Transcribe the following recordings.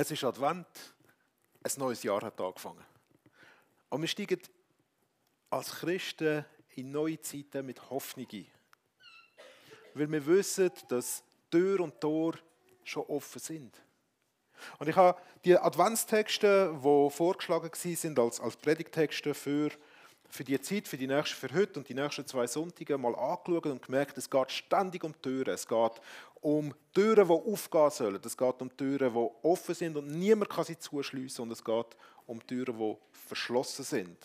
Es ist Advent, ein neues Jahr hat angefangen. Und wir steigen als Christen in neue Zeiten mit Hoffnung ein. Weil wir wissen, dass Tür und Tor schon offen sind. Und ich habe die Adventstexte, die vorgeschlagen sind als, als Predigtexte für, für die Zeit, für die nächste, für heute und die nächsten zwei Sonntage mal angeschaut und gemerkt, es geht ständig um Türen. Es geht um Türen, die aufgehen sollen. Es geht um Türen, die offen sind und niemand kann sie zuschliessen. Und es geht um Türen, die verschlossen sind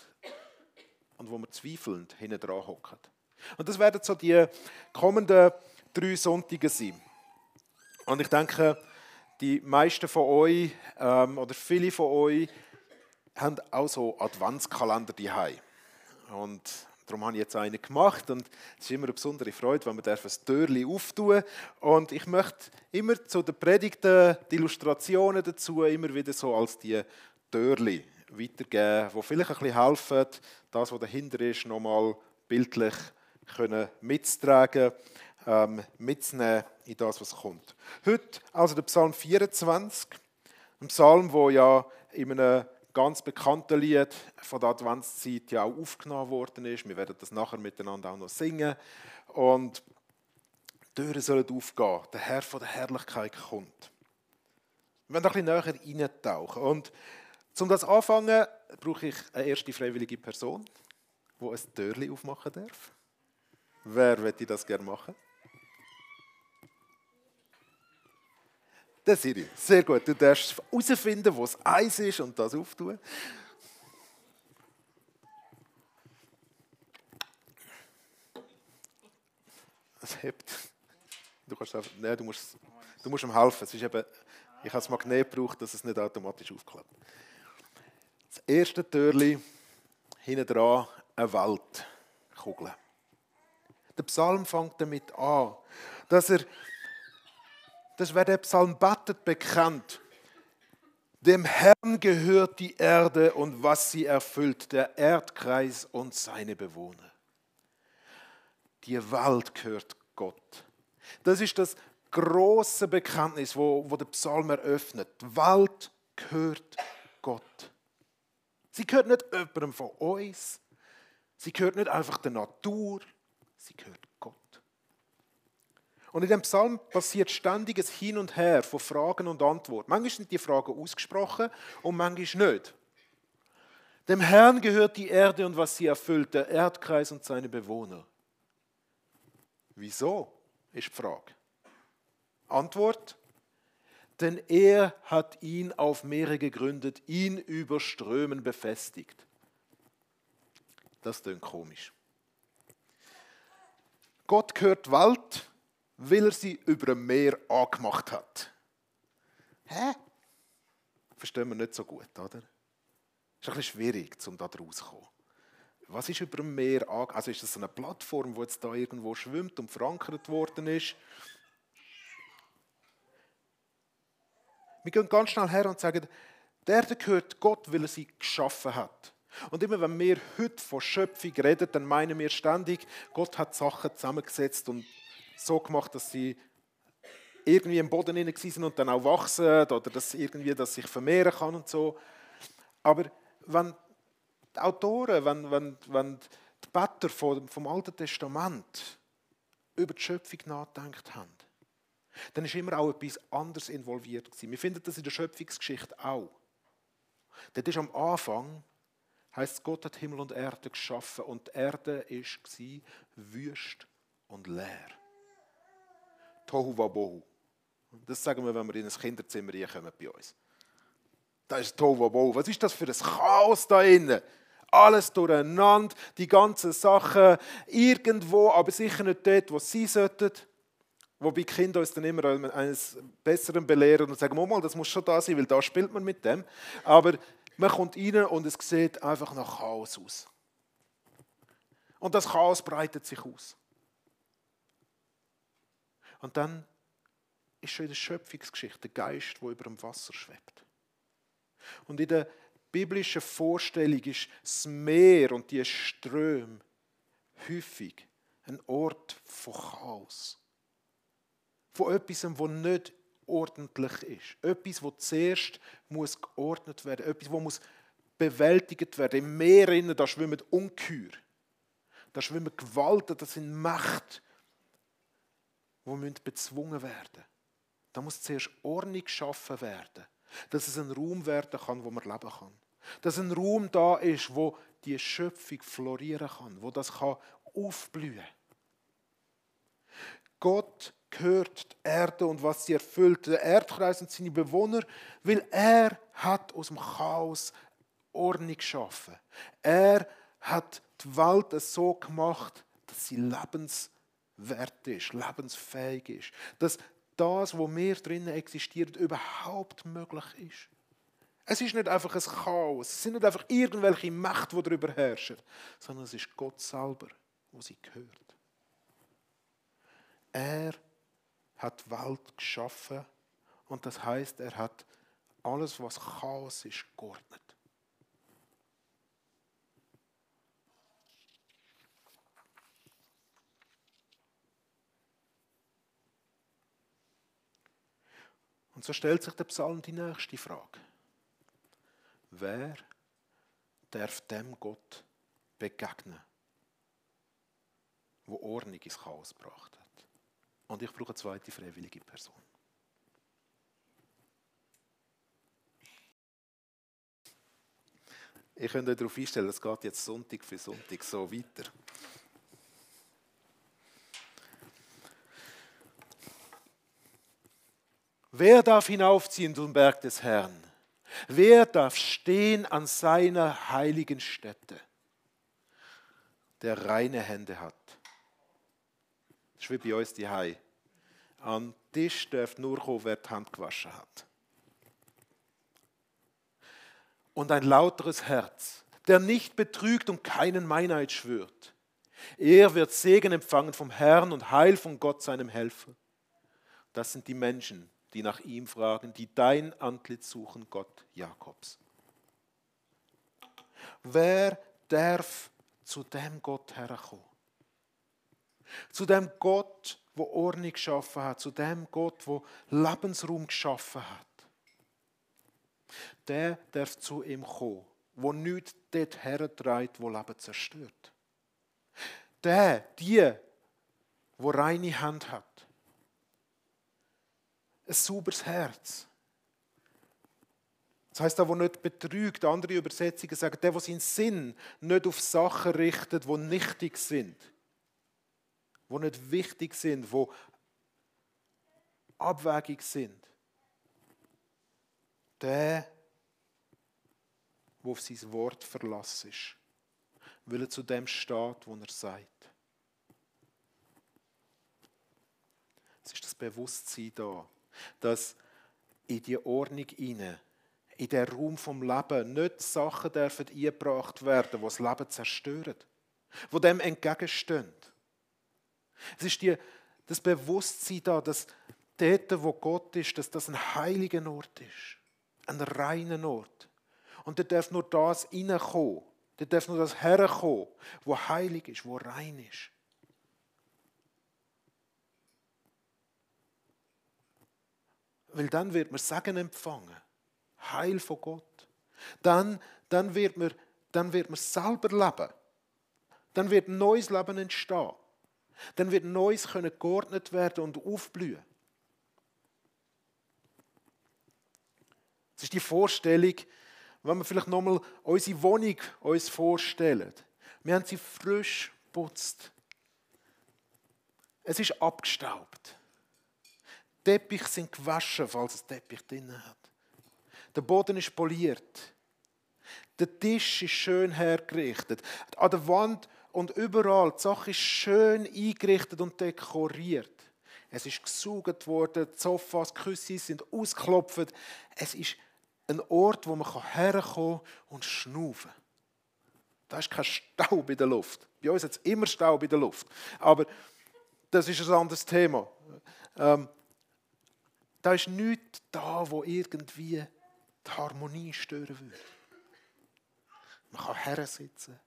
und wo man zweifelnd hinten dran hocken. Und das werden so die kommenden drei Sonntage sein. Und ich denke, die meisten von euch ähm, oder viele von euch haben auch so Adventskalender daheim. Und darum habe ich jetzt einen gemacht und es ist immer eine besondere Freude, wenn man ein Türchen auftun Und ich möchte immer zu den Predigten, die Illustrationen dazu immer wieder so als die Türchen weitergeben, die vielleicht ein bisschen helfen, das, was dahinter ist, nochmal bildlich können mitzutragen, ähm, mitzunehmen in das, was kommt. Heute also der Psalm 24, ein Psalm, wo ja in einem ganz bekannten Lied von der Adventszeit ja auch aufgenommen worden ist. Wir werden das nachher miteinander auch noch singen. Und die Türen sollen aufgehen. Der Herr von der Herrlichkeit kommt. Wir werden ein bisschen näher reintauchen. Und um das anfangen, brauche ich eine erste freiwillige Person, die ein Türchen aufmachen darf. Wer möchte das gerne machen? Der Siri. Sehr gut. Du darfst herausfinden, wo es Eis ist und das auftun. Es hebt. Du kannst einfach, nein, du musst, du musst ihm helfen. Es ist eben, ich habe das Magnet gebraucht, dass es nicht automatisch aufklappt. Das erste Türchen, hinten dran, eine Weltkugel. Der Psalm fängt damit an, dass er das wer der Psalm betet, bekannt. Dem Herrn gehört die Erde und was sie erfüllt, der Erdkreis und seine Bewohner. Die Welt gehört Gott. Das ist das große Bekenntnis, wo, wo der Psalm eröffnet. Die Welt gehört Gott. Sie gehört nicht jemandem von uns. Sie gehört nicht einfach der Natur. Sie gehört und in dem Psalm passiert ständiges Hin und Her von Fragen und Antworten. Manchmal sind die Fragen ausgesprochen und manchmal nicht. Dem Herrn gehört die Erde und was sie erfüllt, der Erdkreis und seine Bewohner. Wieso? ist die Frage. Antwort? Denn er hat ihn auf Meere gegründet, ihn über Strömen befestigt. Das klingt komisch. Gott gehört Wald weil er sie über ein Meer angemacht hat. Hä? Verstehen wir nicht so gut, oder? Ist ein bisschen schwierig, um da rauszukommen. Was ist über dem Meer angemacht? Also ist das eine Plattform, die jetzt da irgendwo schwimmt und verankert worden ist? Wir gehen ganz schnell her und sagen, der gehört Gott, weil er sie geschaffen hat. Und immer wenn wir heute von Schöpfung reden, dann meinen wir ständig, Gott hat Sachen zusammengesetzt und so gemacht, dass sie irgendwie im Boden hinein sind und dann auch wachsen oder dass irgendwie das sich vermehren kann und so. Aber wenn die Autoren, wenn, wenn, wenn die Better vom, vom Alten Testament über die Schöpfung nachgedacht haben, dann ist immer auch etwas anderes involviert gewesen. Wir finden das in der Schöpfungsgeschichte auch. Dort ist am Anfang, heißt Gott hat Himmel und Erde geschaffen und die Erde war wüst und leer. Tohu Wabohu. Das sagen wir, wenn wir in ein Kinderzimmer kommen bei uns. Das ist Tohu Wabohu. Was ist das für ein Chaos da innen? Alles durcheinander, die ganzen Sachen irgendwo, aber sicher nicht dort, wo sie sollten. Wobei Kinder uns dann immer eines Besseren belehren und sagen, mal, das muss schon da sein, weil da spielt man mit dem. Aber man kommt rein und es sieht einfach nach Chaos aus. Und das Chaos breitet sich aus. Und dann ist schon in der Schöpfungsgeschichte der Geist, der über dem Wasser schwebt. Und in der biblischen Vorstellung ist das Meer und die Ströme häufig ein Ort von Chaos. Von etwas, wo nicht ordentlich ist. Etwas, das zuerst muss geordnet werden muss. Etwas, das muss bewältigt werden. Im Meer da schwimmen Ungeheuer. Da schwimmen Gewalten, das sind Mächte, die bezwungen werden Da muss zuerst Ordnung geschaffen werden, dass es ein Raum werden kann, wo man leben kann. Dass ein Raum da ist, wo die Schöpfung florieren kann, wo das aufblühen kann. Gott gehört die Erde und was sie erfüllt, der Erdkreis und seine Bewohner, weil er hat aus dem Chaos Ordnung geschaffen. Er hat die Welt so gemacht, dass sie lebenswert ist, lebensfähig ist. Dass das, was wir drinnen existiert, überhaupt möglich ist. Es ist nicht einfach ein Chaos, es sind nicht einfach irgendwelche Mächte, die darüber herrschen, sondern es ist Gott selber, wo sie gehört. Er hat die Welt geschaffen und das heißt, er hat alles, was Chaos ist, geordnet. Und so stellt sich der Psalm die nächste Frage. Wer darf dem Gott begegnen, wo Ordnung ins Chaos gebracht hat? Und ich brauche eine zweite freiwillige Person. Ich könnte euch darauf einstellen, es geht jetzt Sonntag für Sonntag so weiter. Wer darf hinaufziehen zum Berg des Herrn? Wer darf stehen an seiner heiligen Stätte, der reine Hände hat? Bei uns die Hai. An Tisch darf nur kommen, wer die Hand gewaschen hat. Und ein lauteres Herz, der nicht betrügt und keinen Meinheit schwört. Er wird Segen empfangen vom Herrn und Heil von Gott, seinem Helfer. Das sind die Menschen, die nach ihm fragen, die dein Antlitz suchen, Gott Jakobs. Wer darf zu dem Gott herkommen? Zu dem Gott, wo Ordnung geschaffen hat, zu dem Gott, wo Lebensraum geschaffen hat. Der darf zu ihm kommen, wo nichts dort hertreibt, wo Leben zerstört. Der, die, wo reine Hand hat ein sauberes Herz. Das heißt, der, der nicht betrügt, andere Übersetzungen sagen, der, der seinen Sinn nicht auf Sachen richtet, die nichtig sind, die nicht wichtig sind, die abwägig sind. Der, der auf sein Wort verlassen ist, weil er zu dem steht, wo er sagt. Es ist das Bewusstsein da dass in die Ordnung hinein, in den Raum vom Leben, nicht Sachen dürfen eingebracht werden, die das Leben zerstören, die dem entgegenstehen. Es ist die, das Bewusstsein da, dass dort, wo Gott ist, dass das ein heiliger Ort ist, ein reiner Ort. Und da darf nur das hineinkommen, da darf nur das herkommen, wo heilig ist, wo rein ist. Weil dann wird man Segen empfangen. Heil von Gott. Dann, dann, wird man, dann wird man selber leben. Dann wird ein neues Leben entstehen. Dann wird Neues können geordnet werden und aufblühen. Das ist die Vorstellung, wenn wir vielleicht nochmal unsere Wohnung uns vorstellen. Wir haben sie frisch putzt. Es ist abgestaubt. Teppich sind gewaschen, falls es Teppich drin hat. Der Boden ist poliert. Der Tisch ist schön hergerichtet. An der Wand und überall, die Sache ist schön eingerichtet und dekoriert. Es ist gesaugt worden, die Sofas, die Küsse sind ausgeklopft. Es ist ein Ort, wo man herkommen und schnaufen kann. Da ist kein Staub in der Luft. Bei uns hat es immer Staub in der Luft. Aber das ist ein anderes Thema. Ähm, da ist nichts da, wo irgendwie die Harmonie stören würde. Man kann her sitzen,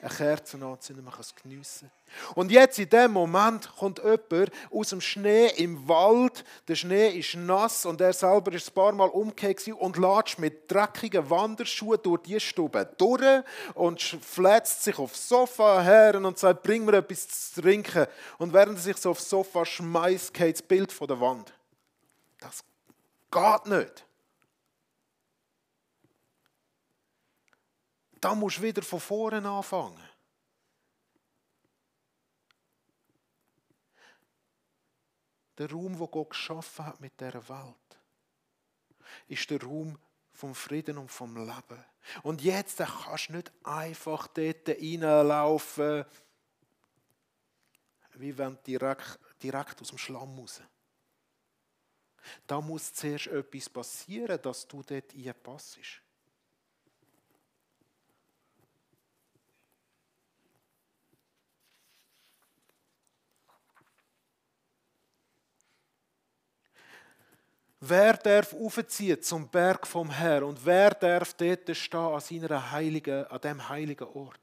eine Kerze anzünden, man kann es geniessen. Und jetzt in dem Moment kommt jemand aus dem Schnee im Wald. Der Schnee ist nass und er selber ist ein paar Mal umgekehrt und latscht mit dreckigen Wanderschuhen durch die Stube durch und flätzt sich aufs Sofa her und sagt, bring mir etwas zu trinken. Und während er sich so aufs Sofa schmeißt, geht das Bild von der Wand. Das geht nicht. Da musst du wieder von vorne anfangen. Der Raum, wo Gott geschaffen hat mit dieser Welt, ist der Raum vom Frieden und vom Leben. Und jetzt kannst du nicht einfach dort reinlaufen, wie wenn direkt, direkt aus dem Schlamm raus. Da muss zuerst etwas passieren, dass du dort reinpassst. Wer darf aufziehen zum Berg vom Herrn und wer darf dort stehen an, seiner heiligen, an dem heiligen Ort?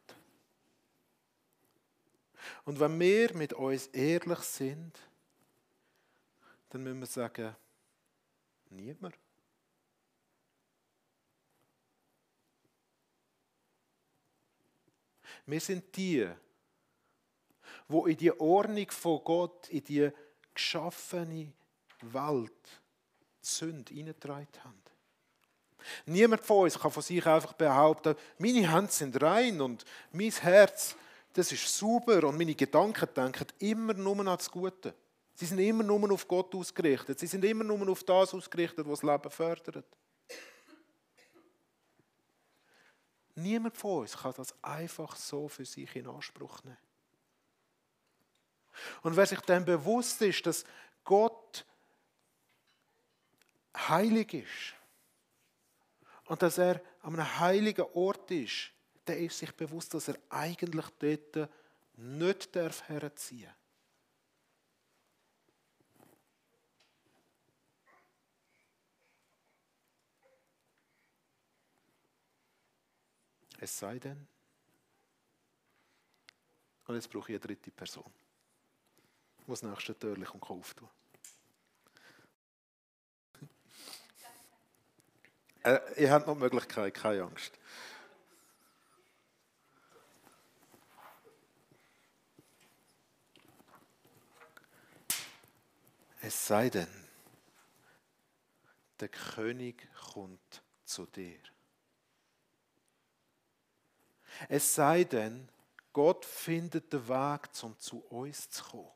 Und wenn wir mit uns ehrlich sind, dann müssen wir sagen, niemand. Wir sind die, wo in die Ordnung von Gott, in die geschaffene Welt Sünde hineingetragen haben. Niemand von uns kann von sich einfach behaupten, meine Hände sind rein und mein Herz, das ist super und meine Gedanken denken immer nur an das Gute. Sie sind immer nur auf Gott ausgerichtet. Sie sind immer nur auf das ausgerichtet, was das Leben fördert. Niemand von uns kann das einfach so für sich in Anspruch nehmen. Und wer sich dann bewusst ist, dass Gott heilig ist und dass er an einem heiligen Ort ist, der ist sich bewusst, dass er eigentlich dort nicht darf Es sei denn, und jetzt brauche ich eine dritte Person, die das nächste Türchen auftun Äh, ihr habt noch die Möglichkeit, keine Angst. Es sei denn, der König kommt zu dir. Es sei denn, Gott findet den Weg, um zu uns zu kommen.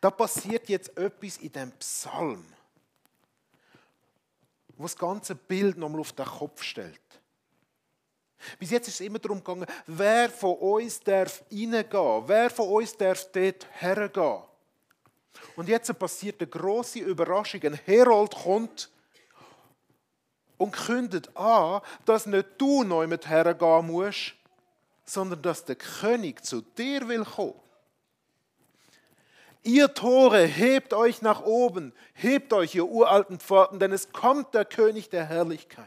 Da passiert jetzt etwas in dem Psalm wo das ganze Bild nochmal auf den Kopf stellt. Bis jetzt ist es immer darum gegangen, wer von uns darf reingehen, wer von uns darf dort hergehen. Und jetzt passiert eine große Überraschung. Ein Herold kommt und kündet an, dass nicht du neu mit hergehen musst, sondern dass der König zu dir will kommen. Ihr Tore, hebt euch nach oben, hebt euch, ihr uralten Pforten, denn es kommt der König der Herrlichkeit.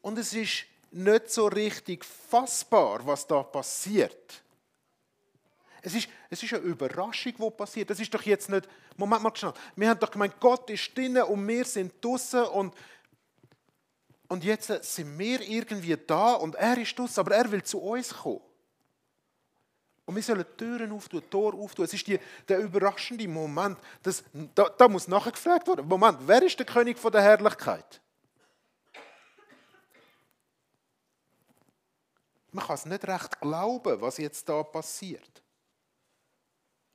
Und es ist nicht so richtig fassbar, was da passiert. Es ist, es ist eine Überraschung, die passiert. Das ist doch jetzt nicht, Moment mal schnell, wir haben doch gemeint, Gott ist drinnen und wir sind draußen und, und jetzt sind wir irgendwie da und er ist draußen, aber er will zu uns kommen. Und wir sollen Türen auftun, Tor auftun. Es ist die, der überraschende Moment. Das, da, da muss nachher gefragt werden. Moment, wer ist der König von der Herrlichkeit? Man kann es nicht recht glauben, was jetzt da passiert.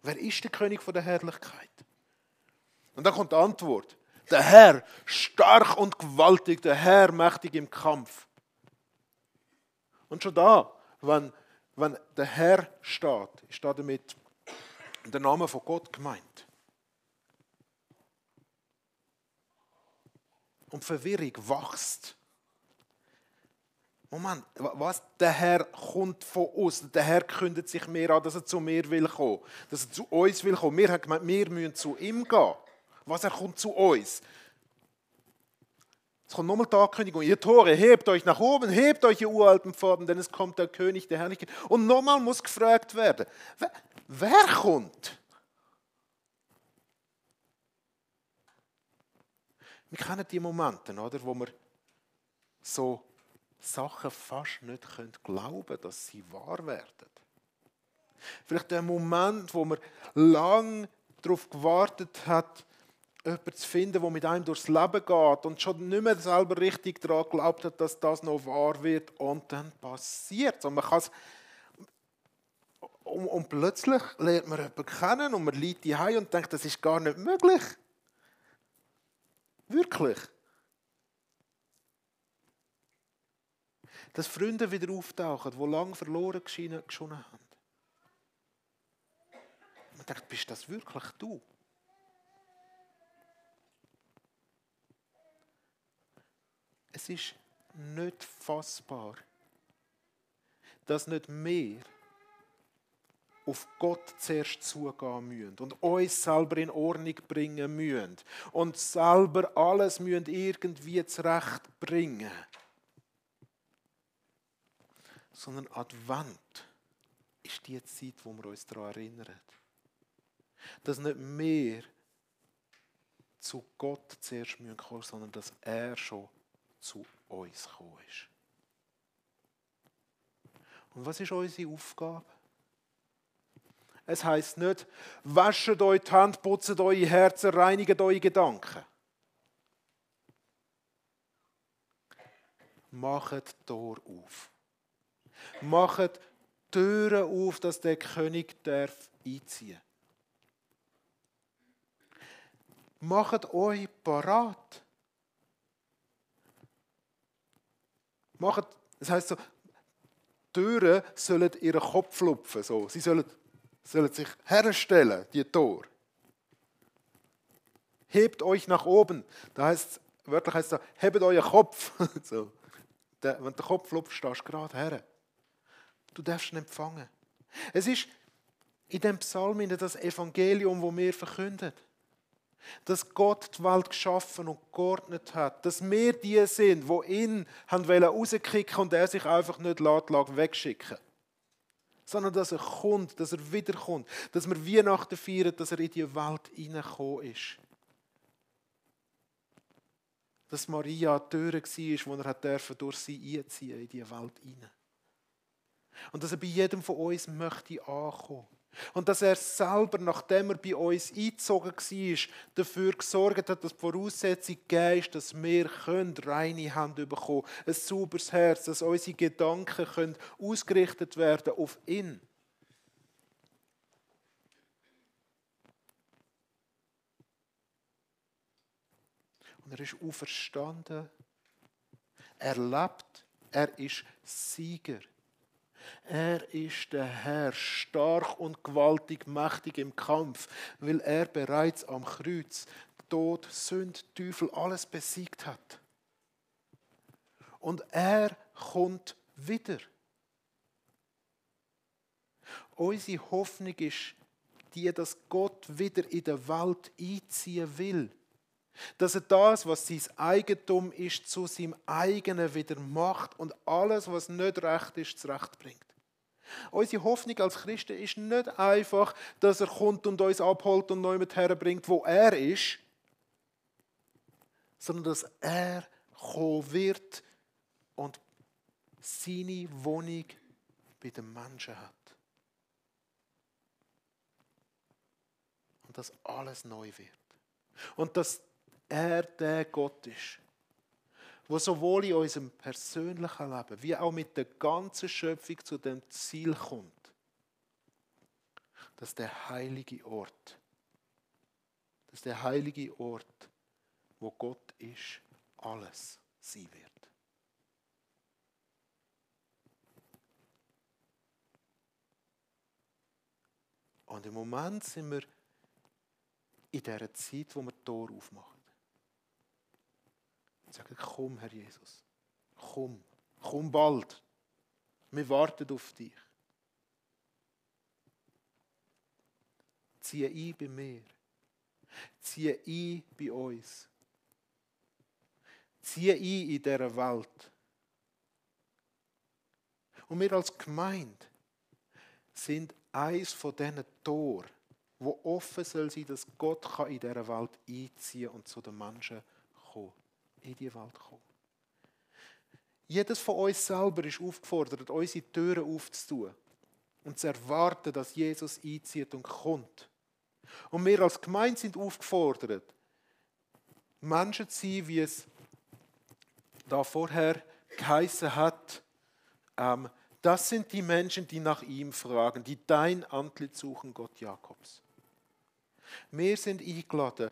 Wer ist der König von der Herrlichkeit? Und dann kommt die Antwort. Der Herr, stark und gewaltig, der Herr, mächtig im Kampf. Und schon da, wenn wenn der Herr steht, ist damit der Name von Gott gemeint. Und Verwirrung wächst. Moment, was? Der Herr kommt von uns. Der Herr kündet sich mehr an, dass er zu mir will kommen. Dass er zu uns will kommen. Wir haben gemeint, wir müssen zu ihm gehen. Was, er kommt zu uns. Es kommt nochmal die Ankündigung, ihr Tore, hebt euch nach oben, hebt euch, ihr uralten Pforten, denn es kommt der König der Herrlichkeit. Und nochmal muss gefragt werden, wer, wer kommt? Wir kennen die Momente, oder, wo wir so Sachen fast nicht glauben können, dass sie wahr werden. Vielleicht der Moment, wo man lang darauf gewartet hat, jemanden zu finden, der mit einem durchs Leben geht und schon nicht mehr selber richtig daran glaubt hat, dass das noch wahr wird und dann passiert und man kann es und, und, plötzlich lernt man jemanden kennen und man liegt die und denkt, das ist gar nicht möglich. Wirklich. Dass Freunde wieder auftauchen, die lange verloren geschonnen haben. Man denkt, bist das wirklich du? Es ist nicht fassbar, dass nicht mehr auf Gott zuerst zugehen müssen und uns selber in Ordnung bringen müssen und selber alles müssen irgendwie zurechtbringen sondern Advent ist die Zeit, wo wir uns daran erinnern, dass nicht mehr zu Gott zuerst kommen müssen, sondern dass er schon zu uns gekommen ist. Und was ist unsere Aufgabe? Es heißt nicht, wascht euch die Hand, putzt eure Herzen, reinigt eure Gedanken. Macht Tor auf. Macht Türen auf, dass der König darf einziehen. Macht euch parat. Macht, das heißt so, Türen sollen ihren Kopf lupfen. So. Sie sollen, sollen sich herstellen, die Tor. Hebt euch nach oben. Da heißt wörtlich heißt es, hebt euren Kopf. so. wenn der Kopf lupft, stehst du gerade her. Du darfst ihn empfangen. Es ist in dem Psalm das Evangelium, wo wir verkündet dass Gott die Welt geschaffen und geordnet hat, dass wir die sind, wo ihn haben rauskicken und er sich einfach nicht lässt, wegschicken sondern dass er kommt, dass er wiederkommt, dass wir Weihnachten feiern, dass er in die Welt hineingekommen ist. Dass Maria die Tür war, wo er durch sie einziehen in die Welt hinein. Und dass er bei jedem von uns möchte ankommen. Und dass er selber, nachdem er bei uns eingezogen war, dafür gesorgt hat, dass die Voraussetzung gegeben ist, dass wir reine Hände bekommen können, ein sauberes Herz, dass unsere Gedanken können ausgerichtet werden auf ihn. Und er ist auferstanden. Er lebt. Er ist Sieger. Er ist der Herr, stark und gewaltig, mächtig im Kampf, weil er bereits am Kreuz Tod, Sünd, Teufel alles besiegt hat. Und er kommt wieder. Unsere Hoffnung ist die, dass Gott wieder in der Welt einziehen will. Dass er das, was sein Eigentum ist, zu seinem eigenen wieder macht und alles, was nicht recht ist, zurechtbringt. Unsere Hoffnung als Christen ist nicht einfach, dass er kommt und uns abholt und neu mit herbringt, wo er ist, sondern dass er kommen wird und seine Wohnung bei den Menschen hat. Und dass alles neu wird. Und dass er der Gott ist, wo sowohl in unserem persönlichen Leben wie auch mit der ganzen Schöpfung zu dem Ziel kommt, dass der heilige Ort, dass der heilige Ort, wo Gott ist, alles sein wird. Und im Moment sind wir in dieser Zeit, wo wir die Tore aufmachen. Sagen, komm, Herr Jesus, komm, komm bald. Wir warten auf dich. Ziehe ein bei mir. Ziehe ein bei uns. ziehe ein in dieser Welt. Und wir als Gemeinde sind eins von diesen Toren, wo offen soll sein, dass Gott in dieser Welt einziehen und zu den Menschen kommen. In die Welt kommen. Jedes von uns selber ist aufgefordert, unsere Türen aufzutun und zu erwarten, dass Jesus einzieht und kommt. Und wir als Gemeinde sind aufgefordert, Menschen zu sein, wie es da vorher geheißen hat, ähm, das sind die Menschen, die nach ihm fragen, die dein Antlitz suchen, Gott Jakobs. Wir sind eingeladen,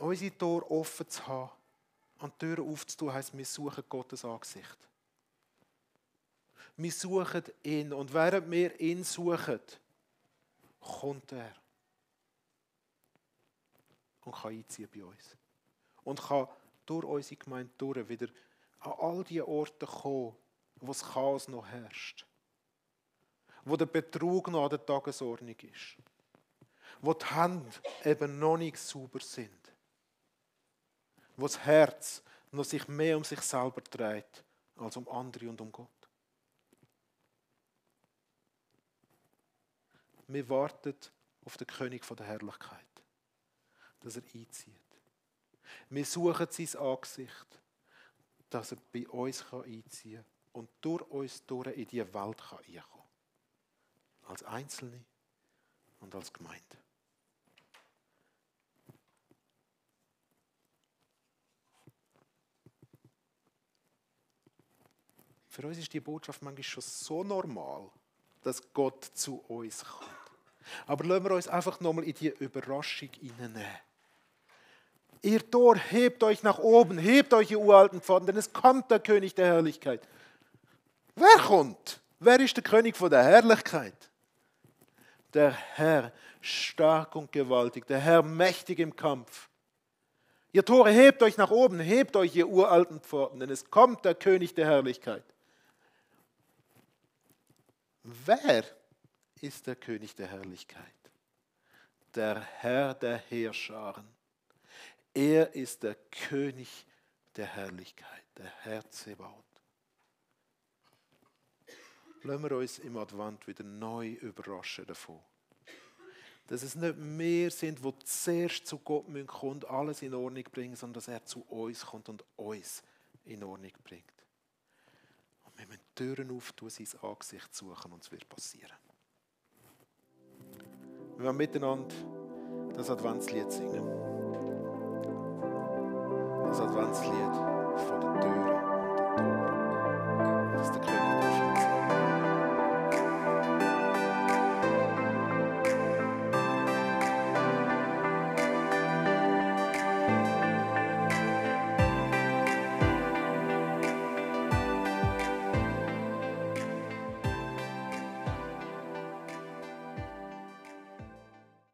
unsere Tür offen zu haben. Die Türen aufzutun, heisst, wir suchen Gottes Angesicht. Wir suchen ihn und während wir ihn suchen, kommt er und kann einziehen bei uns. Und kann durch unsere Gemeinde durch wieder an all die Orte kommen, wo das Chaos noch herrscht. Wo der Betrug noch an der Tagesordnung ist. Wo die Hände eben noch nicht sauber sind. Wo das Herz noch sich mehr um sich selber dreht, als um andere und um Gott. Wir warten auf den König der Herrlichkeit, dass er einzieht. Wir suchen sein Angesicht, dass er bei uns einziehen kann und durch uns durch in die Welt kann einkommen Als Einzelne und als Gemeinde. Für uns ist die Botschaft manchmal schon so normal, dass Gott zu uns kommt. Aber lassen wir uns einfach nochmal in die Überraschung hineinnehmen. Ihr Tor, hebt euch nach oben, hebt euch, ihr uralten Pforten, denn es kommt der König der Herrlichkeit. Wer kommt? Wer ist der König von der Herrlichkeit? Der Herr, stark und gewaltig, der Herr mächtig im Kampf. Ihr Tore, hebt euch nach oben, hebt euch, ihr uralten Pforten, denn es kommt der König der Herrlichkeit. Wer ist der König der Herrlichkeit? Der Herr der Heerscharen. Er ist der König der Herrlichkeit, der Herr Zebaut. Lassen wir uns im Advent wieder neu überraschen davon. Dass es nicht mehr sind, die zuerst zu Gott kommen und alles in Ordnung bringen, sondern dass er zu uns kommt und uns in Ordnung bringt. Türen auftun, sein Angesicht suchen und es wird passieren. Wir werden miteinander das Adventslied singen. Das Adventslied von der Tür.